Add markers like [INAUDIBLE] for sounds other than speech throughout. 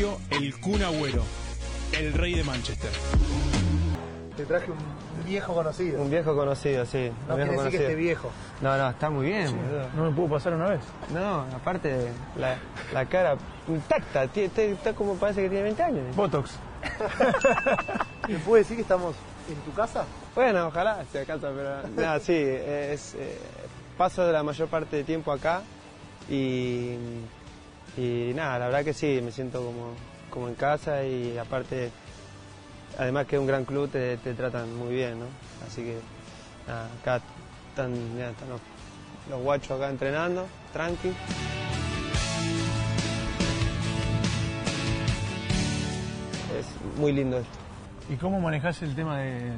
Sergio El Kun Agüero, el rey de Manchester. Te traje un viejo conocido. Un viejo conocido, sí. No un viejo quiere decir que esté viejo. No, no, está muy bien, boludo. ¿No me pudo pasar una vez? No, aparte, la, la cara intacta, está como parece que tiene 20 años. Botox. [LAUGHS] ¿Me puede decir que estamos en tu casa? Bueno, ojalá sea casa, pero nada, sí, es, eh, paso de la mayor parte del tiempo acá y, y nada, la verdad que sí, me siento como, como en casa y aparte, además que es un gran club, te, te tratan muy bien, ¿no? Así que nada, acá están, están los, los guachos acá entrenando, tranqui. Es muy lindo esto. ¿Y cómo manejás el tema de,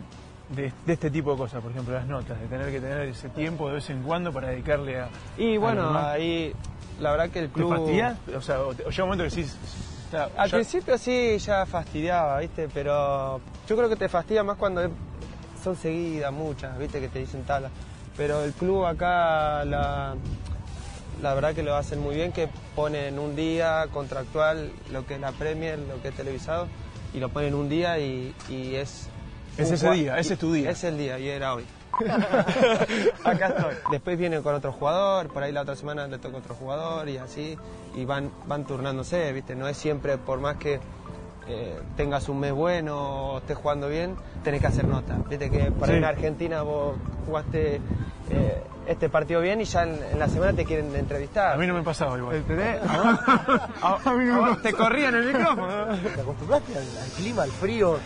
de- de este tipo de cosas? Por ejemplo, las notas, de tener que tener ese tiempo de vez en cuando para dedicarle a. Y bueno, ahí la verdad que el ¿Te club... O sea, o te- o llega un momento que decís. Al ya- principio sí, ya fastidiaba, ¿viste? Pero yo creo que te fastidia más cuando son seguidas muchas, ¿viste? Que te dicen tablas. Pero el club acá, la, la verdad que lo hacen muy bien, que ponen un día contractual lo que es la Premier, lo que es televisado, y lo ponen un día y, y es... Es ese día, ese es tu día. Es el día y era hoy. [LAUGHS] Acá estoy. Después vienen con otro jugador, por ahí la otra semana le toca otro jugador y así, y van, van turnándose, ¿viste? No es siempre, por más que eh, tengas un mes bueno o estés jugando bien, tenés que hacer nota. Viste que por ahí Sí. en Argentina vos jugaste eh, este partido bien y ya en, en la semana te quieren entrevistar. A mí no me pasaba igual. ¿Entendés? A vos- a vos [LAUGHS] te corrían el micrófono. ¿Te acostumbraste al, al clima, al frío?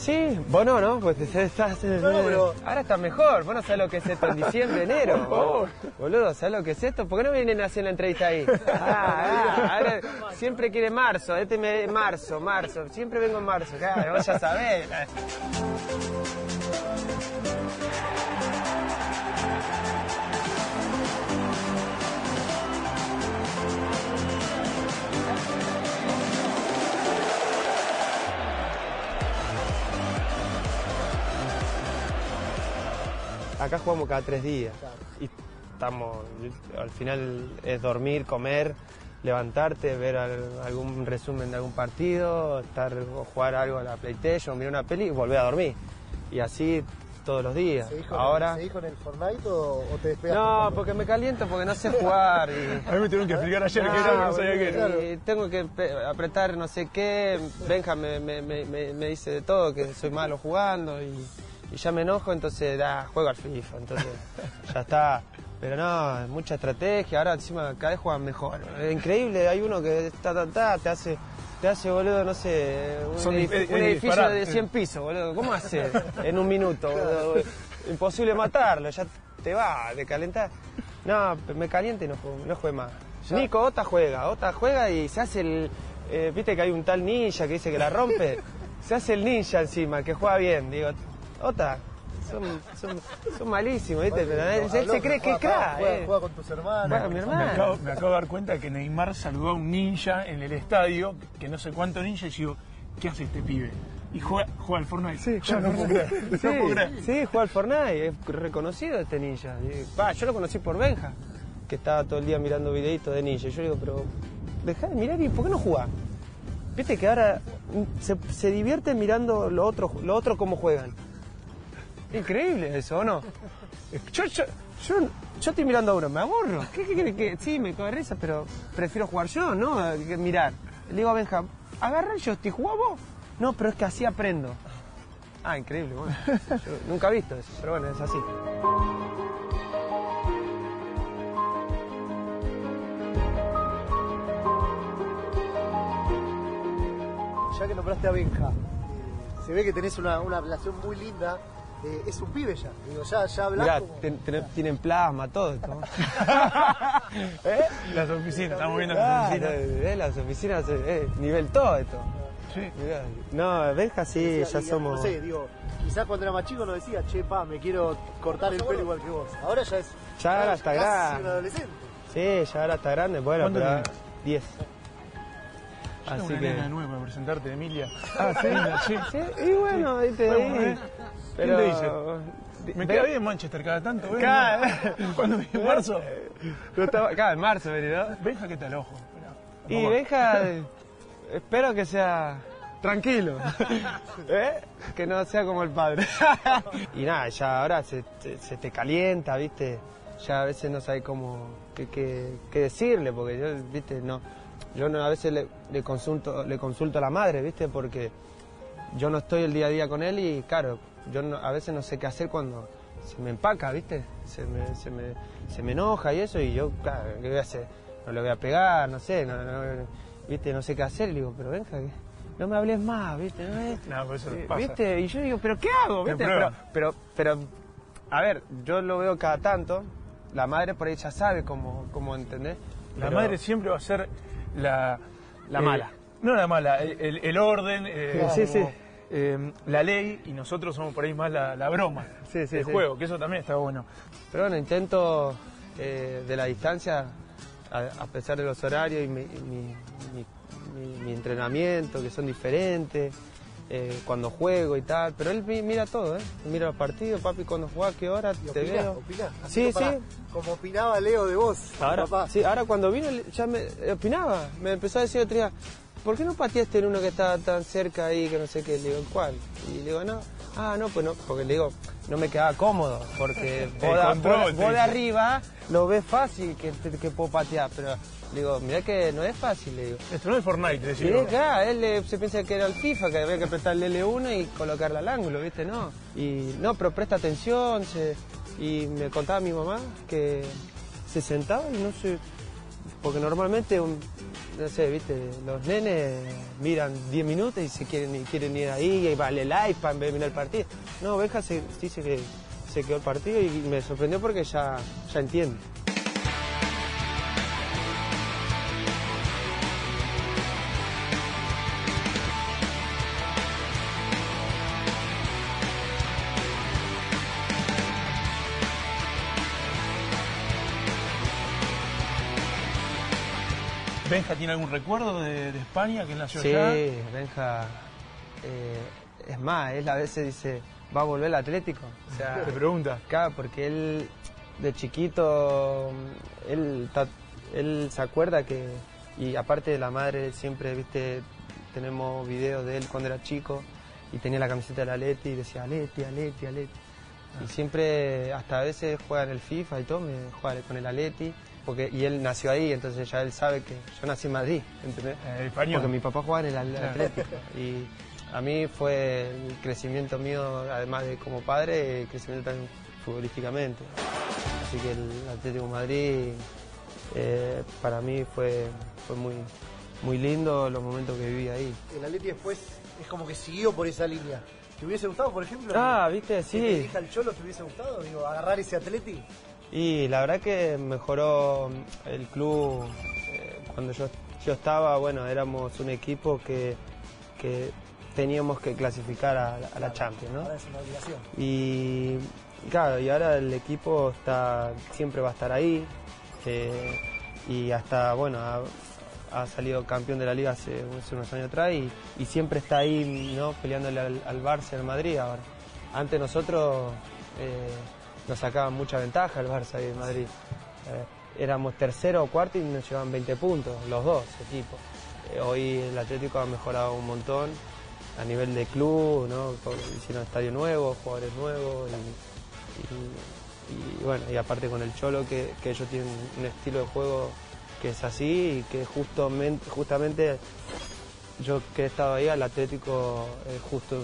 Sí, vos no, ¿no? Pues te- estás, No, pero- Ahora está mejor, vos no sabés lo que es esto en diciembre, enero. [LAUGHS] Boludo, ¿sabés lo que es esto? ¿Por qué no vienen a hacer la entrevista ahí? Ah, ah, [LAUGHS] ahora siempre quiere marzo, este me, marzo, marzo, siempre vengo en marzo, claro, vos ya sabés. Acá jugamos cada tres días. Y estamos, al final es dormir, comer, levantarte, ver al- algún resumen de algún partido, estar o jugar algo a la PlayStation, mirar una peli y volver a dormir. Y así todos los días. ¿Se dijo, Ahora. ¿se dijo en el Fortnite o, o te despegaste? No, porque me caliento porque no sé jugar y. [LAUGHS] A mí me tuvieron que explicar ayer que era no sabía qué era. y tengo que apretar no sé qué. Benja me, me- me- me- me dice de todo, que soy malo jugando y, y ya me enojo, entonces da, juego al FIFA. Entonces ya está. Pero no, mucha estrategia. Ahora encima cada vez juegan mejor. Es increíble, hay uno que ta, ta, ta, te hace. Te hace, boludo, no sé, un, Son edif- dif- un es edificio de 100 pisos, boludo. ¿Cómo hace en un minuto, boludo? Imposible matarlo, ya te va de calentar. No, me caliente y no juego, no juegue más. Nico, Ota juega, Ota juega y se hace el. eh, Viste que hay un tal ninja que dice que la rompe. se hace el ninja encima, que juega bien. Digo, Ota, son, son, son malísimos, ¿viste? Pero él, él Habló se cree que es crack. Juega, eh. juega con tus hermanos. Juega mi Me hermano. acabo, me acabo de dar cuenta que Neymar saludó a un ninja en el estadio, que no sé cuánto ninja, y yo digo, ¿qué hace este pibe? Y juega, juega al Fortnite. Sí, Yo juega no al puedo creer. Fortnite. No puedo Sí, juega al Fortnite, es reconocido este ninja. Y, yo lo conocí por Benja, que estaba todo el día mirando videitos de ninja. Y yo le digo, pero dejá de mirar y ¿por qué no jugás? Viste que ahora mm, se, se divierte mirando lo otro, lo otro cómo juegan. Increíble eso, ¿o no? Yo, yo, yo, yo estoy mirando a uno, me aburro. ¿Qué, qué, qué, qué? Sí, me cago de risa, pero prefiero jugar yo, ¿no? Mirar. Le digo a Benja, agarra el joystick, ¿jugá vos? No, pero es que así aprendo. Ah, increíble, bueno. Nunca he visto eso, pero bueno, es así. Ya que nombraste a Benja, se ve que tenés una, una relación muy linda. Eh, es un pibe ya. Digo, ya, ya Mirá, como... ten- ten- tienen plasma, todo esto. [LAUGHS] ¿Eh? Las oficinas, estamos viendo las oficinas. eh, las oficinas, eh, nivel todo esto. Sí. Mirá. No, Benja sí, Decía, ya y, somos... No sé, digo, quizás cuando era más chico no decía, che, pa, me quiero cortar el pelo igual que vos. Ahora ya es. Ya ahora está grande. un adolescente. Sí, ya ahora está grande, bueno, ¿Cuánto pero... tenés? 10. Yo tengo Así una que... nena nueva para presentarte, Emilia. Ah, ¿sí? Sí. Sí, y bueno, ahí te Bueno. ¿eh? Pero... ¿Quién te dice? Me queda bien Manchester cada tanto, ¿ves? [LAUGHS] Cada- Cuando vi en marzo. [LAUGHS] No estaba- Acá, en marzo, ¿no? Benja, ¿qué tal, ojo? Y. Benja, [LAUGHS] espero que sea tranquilo, ¿eh? que no sea como el padre. y nada, ya ahora se, se- se te calienta, ¿viste? Ya a veces no sabes cómo, qué, qué- qué decirle, porque yo, ¿viste? No, yo no, a veces le, le consulto, le consulto a la madre, ¿viste? Porque yo no estoy el día a día con él y claro, yo no- a veces no sé qué hacer cuando se me empaca, ¿viste? Se me, se me, se me enoja y eso y yo, claro, ¿qué voy a hacer? No le voy a pegar, no sé, no, no- ¿viste? No sé qué hacer. Le digo, pero venga, no me hables más, ¿viste? No, es- No, pero eso eh, pasa. ¿Viste? Y yo digo, ¿pero qué hago? Te ¿Viste? Pero, pero, pero, a ver, yo lo veo cada tanto. La madre por ahí ya sabe cómo, cómo entender. La madre siempre va a ser la... La eh, mala. No la mala, el, el orden, eh, Sí, sí. Eh, la ley, y nosotros somos por ahí más la, la broma, Sí, sí, el sí. juego, que eso también está bueno. Pero bueno, intento eh, de la distancia, a, a pesar de los horarios y mi, mi- mi- mi- mi entrenamiento, que son diferentes, eh, cuando juego y tal. Pero él mi- mira todo, ¿eh? Mira los partidos, papi, cuando jugás, qué hora, ¿Y te veo. Sí, sí. Como opinaba Leo de vos, Ahora, papá. sí, ahora cuando vino ya me opinaba, me empezó a decir otro día, ¿por qué no pateaste en uno que estaba tan cerca ahí que no sé qué? Le digo, ¿cuál? Y le digo, no, ah, no, pues no, porque le digo, no me quedaba cómodo, porque [LAUGHS] vos, control, vos- de arriba lo ves fácil que, que puedo patear, pero le digo, mirá que no es fácil, le digo. Esto no es Fortnite, es acá, él eh, se piensa que era el FIFA, que había que apretar el L1 y colocarla al ángulo, ¿viste? No. Y no, pero presta atención. se- y me contaba mi mamá que se sentaba y no sé. Porque normalmente, un- no sé, ¿viste? Los nenes miran 10 minutos y se quieren, y quieren ir ahí y vale el iPad en vez de mirar el partido. No, Benja se, dice que se quedó el partido y me sorprendió porque ya, ya entiende. ¿Benja tiene algún recuerdo de, de España que nació Sí, allá? Benja. eh, es más, él a veces dice, va a volver al Atlético. O sea, [LAUGHS] Te pregunta. Claro, porque él de chiquito, él, se acuerda que, y aparte de la madre, siempre, viste, tenemos videos de él cuando era chico y tenía la camiseta del Atleti y decía Aleti, Aleti, Aleti. Y siempre, hasta a veces juega en el FIFA y todo, me juega con el Atleti, porque, y él nació ahí, entonces ya él sabe que yo nací en Madrid, ¿entendés? Eh, español. Porque mi papá jugaba en el Al-. Atlético. Y a mí fue el crecimiento mío, además de como padre, el crecimiento también futbolísticamente. Así que el Atlético de Madrid eh, para mí fue, fue muy, muy lindo los momentos que viví ahí. El Atleti después es como que siguió por esa línea. ¿Te hubiese gustado, por ejemplo? Ah, viste, que te sí. dirija el Cholo, ¿te hubiese gustado? Digo, agarrar ese Atleti. Y la verdad que mejoró el club. eh, cuando yo, yo estaba, bueno, éramos un equipo que, que teníamos que clasificar a, la- a la Champions, ¿no? Ahora es una obligación. Y claro, y ahora el equipo está siempre va a estar ahí. eh, y hasta, bueno, ha, ha salido campeón de la liga hace, hace unos años atrás y, y siempre está ahí, ¿no? Peleándole al, al Barça al Madrid ahora. Antes nosotros eh, nos sacaban mucha ventaja el Barça y el Madrid. Eh, éramos tercero o cuarto y nos llevaban 20 puntos, los dos equipos. Eh, hoy el Atlético ha mejorado un montón a nivel de club, ¿no? Hicieron estadio nuevo, jugadores nuevos y, bueno, y aparte con el Cholo que, que ellos tienen un estilo de juego que es así y que justamente, justamente yo que he estado ahí al Atlético eh, justo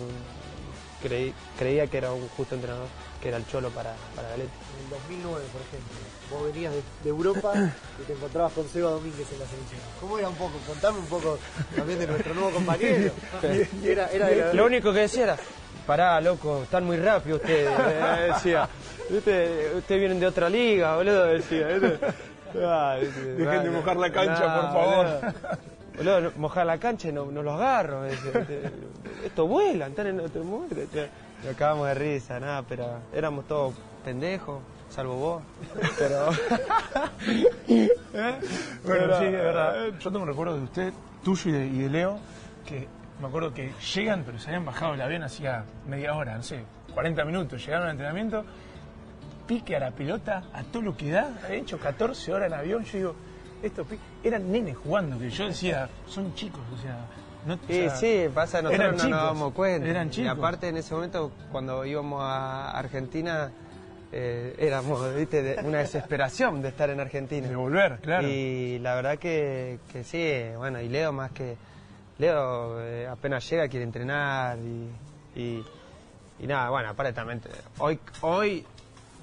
creí- creía que era un justo entrenador, que era el Cholo para, para Atlético. En el 2009, por ejemplo, vos venías de, de Europa y te encontrabas con Seba Domínguez en la selección. ¿Cómo era un poco? Contame un poco también de nuestro nuevo compañero. Era, era de la- Lo único que decía era, pará, loco, están muy rápido ustedes, [LAUGHS] eh, decía. Ustedes, ustedes vienen de otra liga, boludo, decía. Ah. Dejen de mojar la cancha, nah, por favor. Boludo, mojar la cancha y no, no los agarro. decía. Esto vuelan, están en otro mundo. Nos acabamos de risa, nada, pero éramos todos pendejos, salvo vos. Pero. Bueno, [LAUGHS] [LAUGHS] Pero, sí, es verdad. Yo tengo un recuerdo de usted, tuyo y de, y de Leo, que me acuerdo que llegan, pero se habían bajado del avión hacía media hora, no sé, 40 minutos, llegaron al entrenamiento, pique a la pelota, a todo lo que da, ha hecho 14 horas en avión, yo digo, estos eran nenes jugando, que yo decía, son chicos, o sea, no o Sí, sea, sí, pasa, nosotros no chicos, nos damos cuenta. eran Y chicos. aparte en ese momento, cuando íbamos a Argentina, eh, éramos, viste, de una desesperación de estar en Argentina. de volver, claro. Y la verdad que, que sí, bueno, y Leo más que... Leo eh, apenas llega quiere entrenar y, y, y nada, bueno, aparte también, hoy, hoy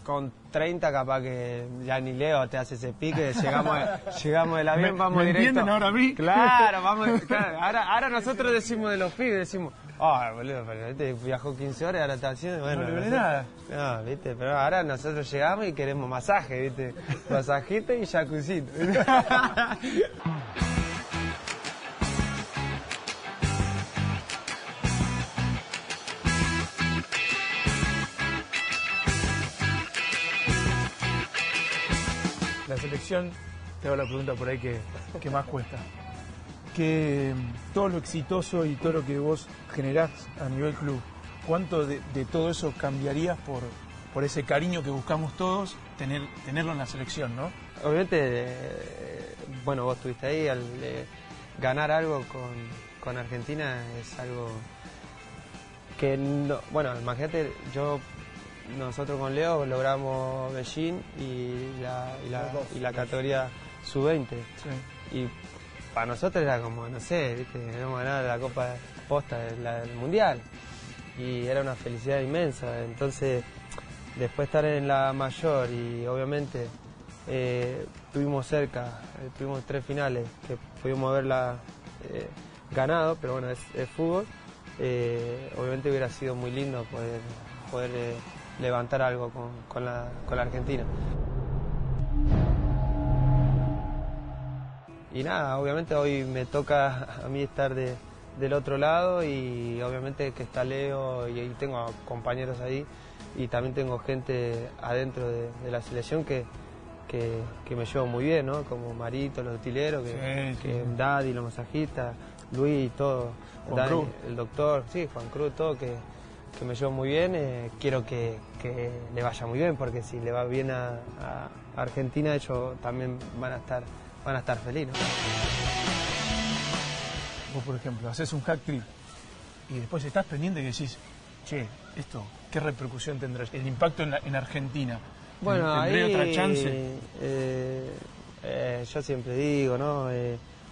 con 30 capaz que ya ni Leo te hace ese pique, llegamos, [LAUGHS] llegamos del avión, ¿Me- vamos me directo. entienden ahora a mí? Claro, [LAUGHS] vamos, claro, ahora, ahora nosotros decimos de los pibes, decimos, ah, boludo, pero este viajó 15 horas y ahora está haciendo, bueno. No le nada. no, viste, pero ahora nosotros llegamos y queremos masaje, viste. [LAUGHS] Masajito y jacuzito. Te hago la pregunta por ahí que, que más cuesta. Que mm, todo lo exitoso y todo lo que vos generás a nivel club, ¿cuánto de, de todo eso cambiarías por, por ese cariño que buscamos todos, tener, tenerlo en la selección, ¿no? Obviamente, eh, bueno, vos estuviste ahí, al eh, ganar algo con, con Argentina es algo que, no, bueno, imagínate, yo, nosotros con Leo logramos Beijing y la, y la, y categoría sub-20. Sí. Y para nosotros era como, no sé, ¿viste? habíamos ganado la Copa Posta del, Mundial. Y era una felicidad inmensa. Entonces, después estar en la mayor y obviamente eh, tuvimos cerca, eh, tuvimos tres finales que pudimos haberla eh, ganado, pero bueno, es, es fútbol. Eh, obviamente hubiera sido muy lindo poder, poder levantar algo con, con la, con la Argentina. Y nada, obviamente hoy me toca a mí estar de- del otro lado y obviamente que está Leo y, tengo compañeros ahí y también tengo gente adentro de, de la selección que, que, que me llevo muy bien, ¿no? Como Marito, los utileros, que, Sí, que sí. Daddy, los masajistas, Luis, todo, Juan Dani, el doctor, sí, Juan Cruz, todo, que, que me llevo muy bien. eh, quiero que, que le vaya muy bien porque si le va bien a, a Argentina ellos también van a estar, van a estar felices. ¿no? Vos, por ejemplo, haces un hack trick y después estás pendiente que decís, che, esto, ¿qué repercusión tendrá? El impacto en, la- en Argentina. Bueno, ¿Tendré ahí, otra chance? eh, eh, yo siempre digo, ¿no?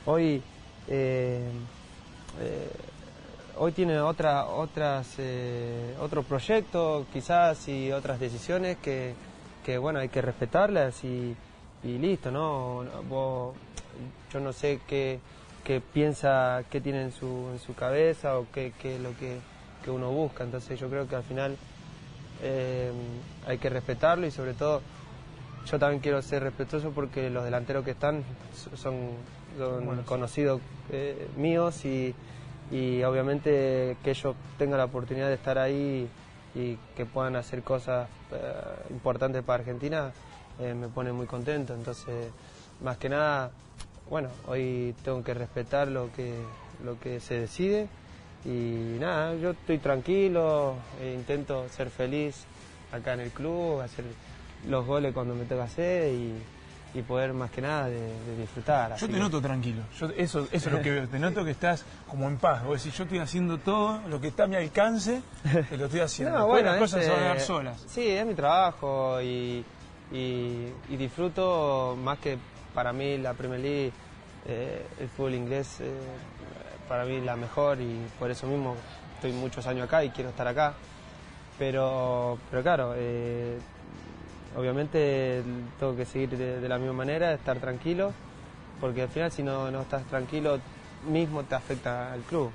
Hoy, eh, hoy tiene otra, otras, eh, otro proyecto, quizás y otras decisiones que, que bueno, hay que respetarlas y, y listo, ¿no? Vos- yo no sé qué, qué piensa, qué tiene en su, en su cabeza o qué, qué es lo que, que uno busca. Entonces yo creo que al final eh, hay que respetarlo y sobre todo yo también quiero ser respetuoso porque los delanteros que están so- son, conocidos eh, míos y, y obviamente que ellos tengan la oportunidad de estar ahí y que puedan hacer cosas eh, importantes para Argentina eh, me pone muy contento. Entonces, más que nada, bueno, hoy tengo que respetar lo que, lo que se decide y nada, yo estoy tranquilo, e intento ser feliz acá en el club, hacer los goles cuando me toca hacer y, y poder más que nada de, de disfrutar. Yo te que- noto tranquilo, yo, eso, eso es lo que veo, te noto que estás como en paz, vos decís, yo estoy haciendo todo lo que está a mi alcance, te lo estoy haciendo, [LAUGHS] No, Después bueno, las cosas se van a dar eh, solas. Sí, es mi trabajo y, y- y disfruto más que para mí la Premier League, eh, el fútbol inglés, eh, para mí la mejor y por eso mismo estoy muchos años acá y quiero estar acá. Pero, pero claro, eh, obviamente tengo que seguir de, la misma manera, estar tranquilo, porque al final si no, no estás tranquilo mismo te afecta al club.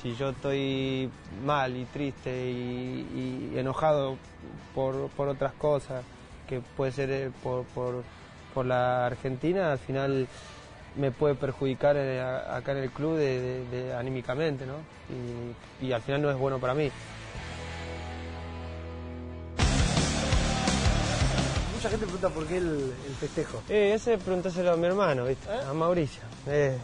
Si yo estoy mal y triste y, enojado por, por otras cosas, que puede ser eh, por, por, por la Argentina, al final me puede perjudicar eh, acá en el club de, anímicamente, ¿no? Y al final no es bueno para mí. Mucha gente pregunta por qué el, el festejo. Eh, ese preguntáselo a mi hermano, ¿viste? A Mauricio. Eh,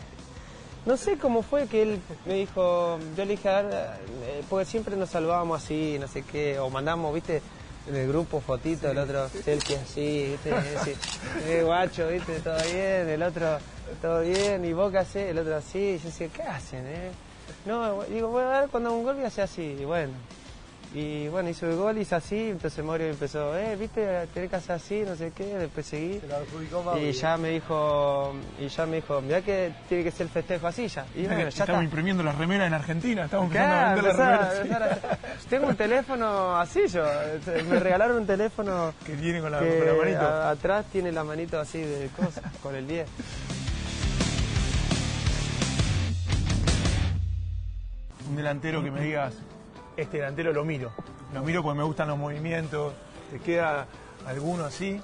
no sé cómo fue que él me dijo, yo le dije, a ver, eh, porque siempre nos saludábamos así, no sé qué, o mandamos, ¿viste? en el grupo fotito, el otro selfie así, ¿viste? Así, eh, guacho, ¿viste? Todo bien, el otro, todo bien, y vos qué hacés, el otro así, yo decía, ¿qué hacen, eh? No, digo, bueno, a ver, cuando hago un gol voy a hacer así, y bueno. Y bueno, hizo el gol, hizo así, entonces Mario empezó, eh, viste, tenés que hacer así, no sé qué, después seguí. Y ya me dijo, y ya me dijo, mirá que tiene que ser el festejo así ya. Y bueno, ya estamos está. imprimiendo las remeras en Argentina, estamos empezando a Claro, vender las remeras [LAUGHS] Tengo un teléfono así yo. Me regalaron un teléfono que viene con la, que con la manito. a- atrás tiene la manito así de cosas, con el 10. Un delantero que me digas, este delantero lo miro. Lo miro porque me gustan los movimientos. ¿Te queda alguno así?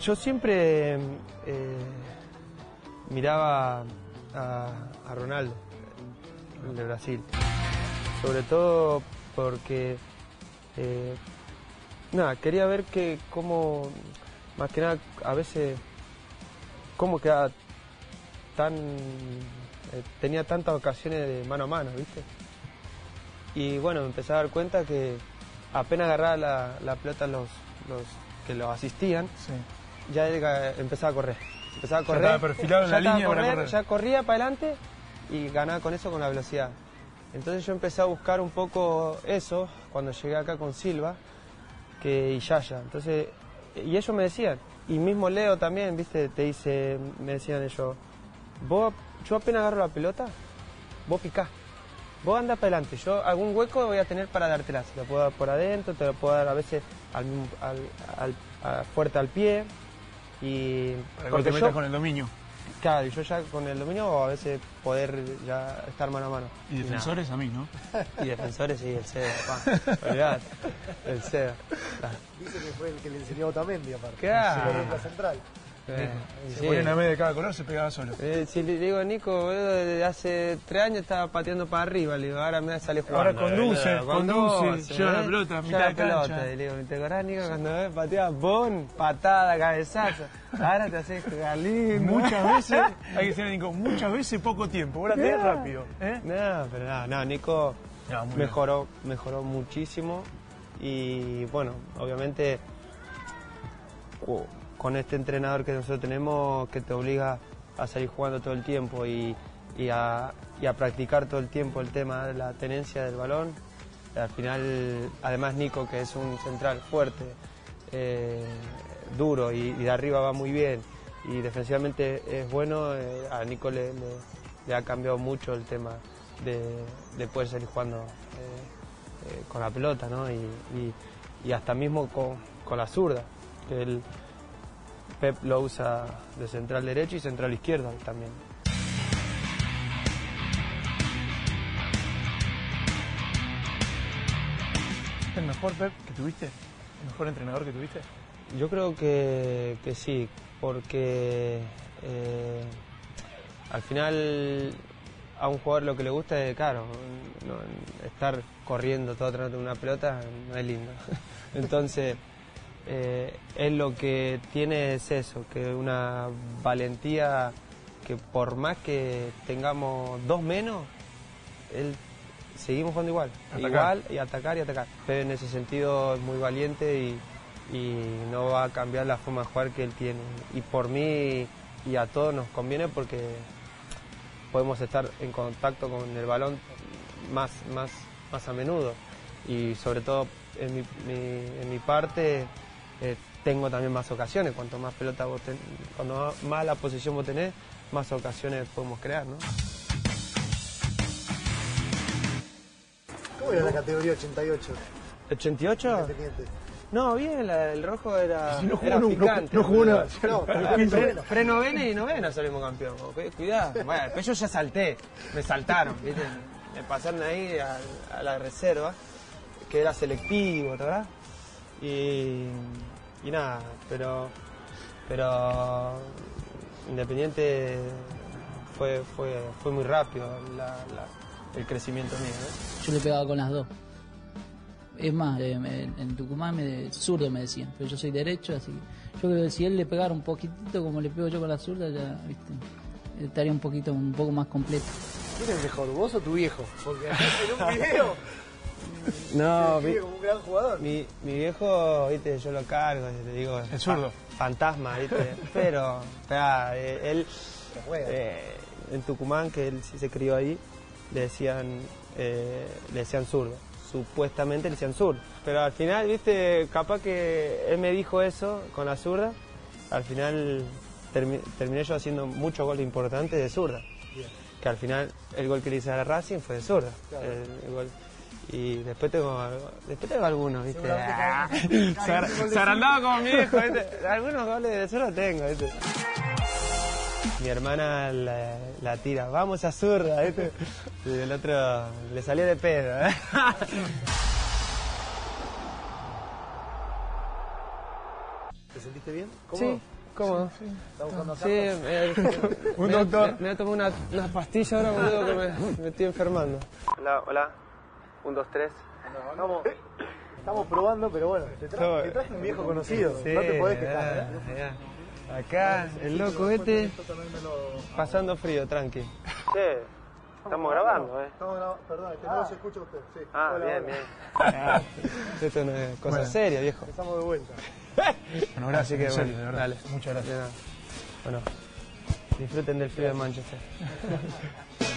Yo siempre eh, miraba a, a Ronaldo, de Brasil. Sobre todo porque, eh, nada, quería ver que cómo, más que nada, a veces, cómo quedaba tan, eh, tenía tantas ocasiones de mano a mano, ¿viste? Y bueno, me empecé a dar cuenta que apenas agarraba la, la pelota los, los que lo asistían, Sí. ya él empezaba a correr. Empezaba a correr. estaba perfilado en ya la línea para correr, correr. Ya corría para adelante y ganaba con eso con la velocidad. Entonces yo empecé a buscar un poco eso cuando llegué acá con Silva que y Yaya. Entonces, y ellos me decían, y mismo Leo también, viste, te dice, me decían ellos, vos, yo apenas agarro la pelota, vos picás. Vos andás para adelante, yo algún hueco voy a tener para dártela. Se lo puedo dar por adentro, te lo puedo dar a veces al, al- al- a- fuerte al pie. Y Para que te metas yo- con el dominio. Claro, y yo ya con el dominio o a veces poder ya estar mano a mano. Y defensores a mí, ¿no? [LAUGHS] Y defensores, sí, el CEDA, pa. El CEDA. Dice que fue el que le enseñó a Otamendi, aparte. Claro. Central. Eh, Se sí. ponía una media de cada color, se pegaba solo. Eh, si le digo Nico, boludo, desde hace tres años estaba pateando para arriba, le digo, ahora me sale jugando. Ahora conduce, conduce, lleva la pelota a mitad la de cancha. pelota. Y le digo, ¿te acordás, Nico, cuando ves pateaba bon, patada, cabezazo? Ahora te haces jugar lindo. Muchas veces, [LAUGHS] hay que decirle, Nico, muchas veces poco tiempo. Ahora te rápido. ¿eh? No, pero no, no, Nico No, mejoró, mejoró muchísimo y bueno, obviamente cu- con este entrenador que nosotros tenemos que te obliga a salir jugando todo el tiempo y, y a, y a practicar todo el tiempo el tema de la tenencia del balón. Al final, además Nico, que es un central fuerte, eh, duro y, y de arriba va muy bien y defensivamente es bueno, eh, a Nico le, le- le ha cambiado mucho el tema de, de poder salir jugando eh, eh, con la pelota, ¿no? Y, hasta mismo con, con la zurda, que él, Pep lo usa de central derecho y central izquierdo también. ¿El mejor Pep que tuviste? ¿El mejor entrenador que tuviste? Yo creo que, que sí, porque eh, al final a un jugador lo que le gusta es, claro, no- estar corriendo todo atrás de una pelota no es lindo. [LAUGHS] Entonces, eh, él lo que tiene es eso, que una valentía que por más que tengamos dos menos, él seguimos jugando igual, Atacar. igual y atacar y atacar. Pero en ese sentido es muy valiente y, y no va a cambiar la forma de jugar que él tiene. Y por mí y a todos nos conviene porque podemos estar en contacto con el balón más, más, más a menudo. Y sobre todo en mi, mi- en mi parte eh, tengo también más ocasiones. Cuanto más pelota vos ten- cuando más la posición vos tenés, más ocasiones podemos crear, ¿no? ¿Cómo era la categoría 88? ¿88? Independiente. No, bien, la- el rojo era, Si no jugó era nunca, picante. no jugó nada. No, [LAUGHS] Pre- y novena salimos campeón. cu- Cuidado. Bueno, después yo ya salté. Me saltaron, ¿viste? Me pasaron ahí a, a la reserva, que era selectivo, ¿verdad? Y, y nada, pero, pero Independiente fue, fue, fue muy rápido la- la- el crecimiento mío. ¿no? Yo le pegaba con las dos. Es más, eh, en Tucumán me, zurdo me decían, pero yo soy derecho, así que yo creo que si él le pegara un poquitito como le pego yo con la zurda, ya, viste, estaría un poquito, un poco más completo. ¿Quién es mejor, vos o tu viejo? Porque en un video [LAUGHS] No, mi, como un gran jugador. mi, mi viejo, viste, yo lo cargo, le digo. El zurdo. fa- Fantasma, viste. [LAUGHS] Pero, eh, él, eh, en Tucumán, que él sí se crió ahí, le decían, eh, le decían zurdo. Supuestamente le decían zurdo. Pero al final, viste, capaz que él me dijo eso con la zurda. Al final termi- terminé yo haciendo muchos goles importantes de zurda. Que al final el gol que le hice a la Racing fue de zurda. El- el gol. Y después tengo, algo- después tengo algunos, viste. Ah, [LAUGHS] agrandaba como mi hijo, ¿viste? Algunos goles de zurda tengo, ¿viste? Mi hermana la, la tira, vamos a zurda, ¿viste? Y el otro le salió de pedo, ¿eh? [LAUGHS] ¿Te sentiste bien? ¿Cómo? Sí, ¿cómo? ¿Estás buscando a Sí, me, [LAUGHS] Un me- doctor. Me, me voy a tomar una, una pastilla ahora, boludo, que me, me estoy enfermando. Hola, hola. Un, dos, tres. Estamos, estamos probando, pero bueno, te, tra- te traje un viejo conocido. no te podés quejar. ¿eh? Acá, el loco este, pasando frío, tranqui. Che, estamos grabando, ¿eh? Estamos grabando, perdón, que no los escucha usted. Sí. Ah, Hola, bien, hola. bien. [LAUGHS] Esto no es cosa Bueno. seria, viejo. Empezamos de vuelta. [LAUGHS] Bueno, gracias, Así que bueno, de verdad. dale. Muchas gracias. Bueno, disfruten del frío de Manchester. [LAUGHS]